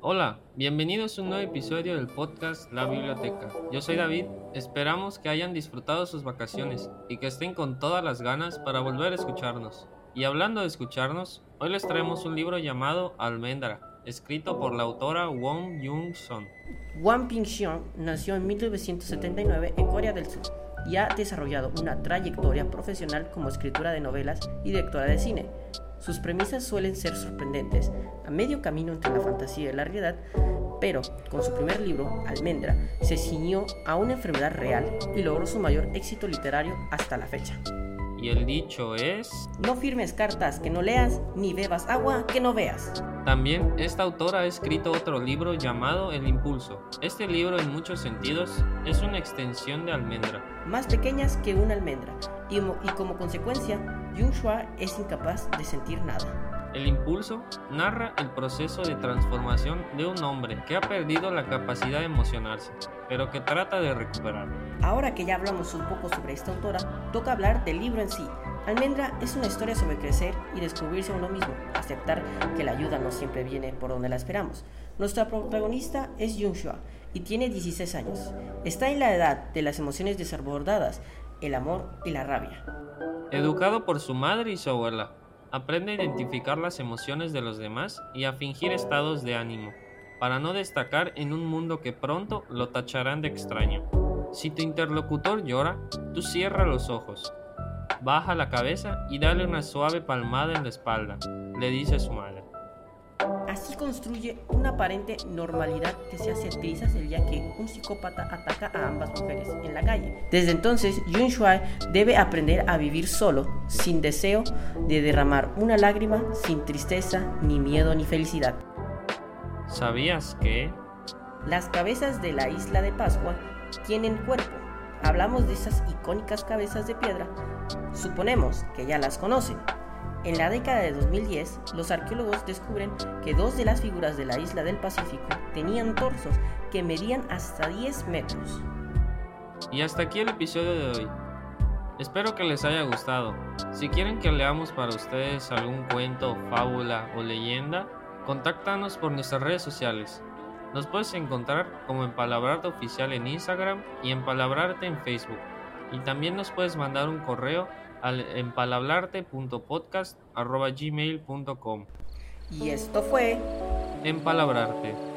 Hola, bienvenidos a un nuevo episodio del podcast La Biblioteca. Yo soy David, esperamos que hayan disfrutado sus vacaciones y que estén con todas las ganas para volver a escucharnos. Y hablando de escucharnos, hoy les traemos un libro llamado Almendra, escrito por la autora Wong Jung-son. Wang Ping-xiong nació en 1979 en Corea del Sur y ha desarrollado una trayectoria profesional como escritora de novelas y directora de cine. Sus premisas suelen ser sorprendentes, a medio camino entre la fantasía y la realidad, pero con su primer libro, Almendra, se ciñó a una enfermedad real y logró su mayor éxito literario hasta la fecha. Y el dicho es... No firmes cartas que no leas, ni bebas agua que no veas. También esta autora ha escrito otro libro llamado El Impulso. Este libro en muchos sentidos es una extensión de Almendra. Más pequeñas que una almendra, y, y como consecuencia, Jung Shua es incapaz de sentir nada. El impulso narra el proceso de transformación de un hombre que ha perdido la capacidad de emocionarse, pero que trata de recuperar. Ahora que ya hablamos un poco sobre esta autora, toca hablar del libro en sí. Almendra es una historia sobre crecer y descubrirse a uno mismo, aceptar que la ayuda no siempre viene por donde la esperamos. Nuestra protagonista es Jung Shua y tiene 16 años. Está en la edad de las emociones desbordadas, el amor y la rabia. Educado por su madre y su abuela, aprende a identificar las emociones de los demás y a fingir estados de ánimo, para no destacar en un mundo que pronto lo tacharán de extraño. Si tu interlocutor llora, tú cierra los ojos, baja la cabeza y dale una suave palmada en la espalda, le dice su madre. Así construye una aparente normalidad que se hace trizas el día que un psicópata ataca a ambas mujeres en la calle. Desde entonces, Jun Shuai debe aprender a vivir solo, sin deseo de derramar una lágrima, sin tristeza, ni miedo, ni felicidad. ¿Sabías que? Las cabezas de la isla de Pascua tienen cuerpo. Hablamos de esas icónicas cabezas de piedra. Suponemos que ya las conocen. En la década de 2010, los arqueólogos descubren que dos de las figuras de la isla del Pacífico tenían torsos que medían hasta 10 metros. Y hasta aquí el episodio de hoy. Espero que les haya gustado. Si quieren que leamos para ustedes algún cuento, fábula o leyenda, contáctanos por nuestras redes sociales. Nos puedes encontrar como Empalabrarte Oficial en Instagram y Empalabrarte en Facebook. Y también nos puedes mandar un correo al empalablarte.podcast.gmail.com Y esto fue Empalabrarte.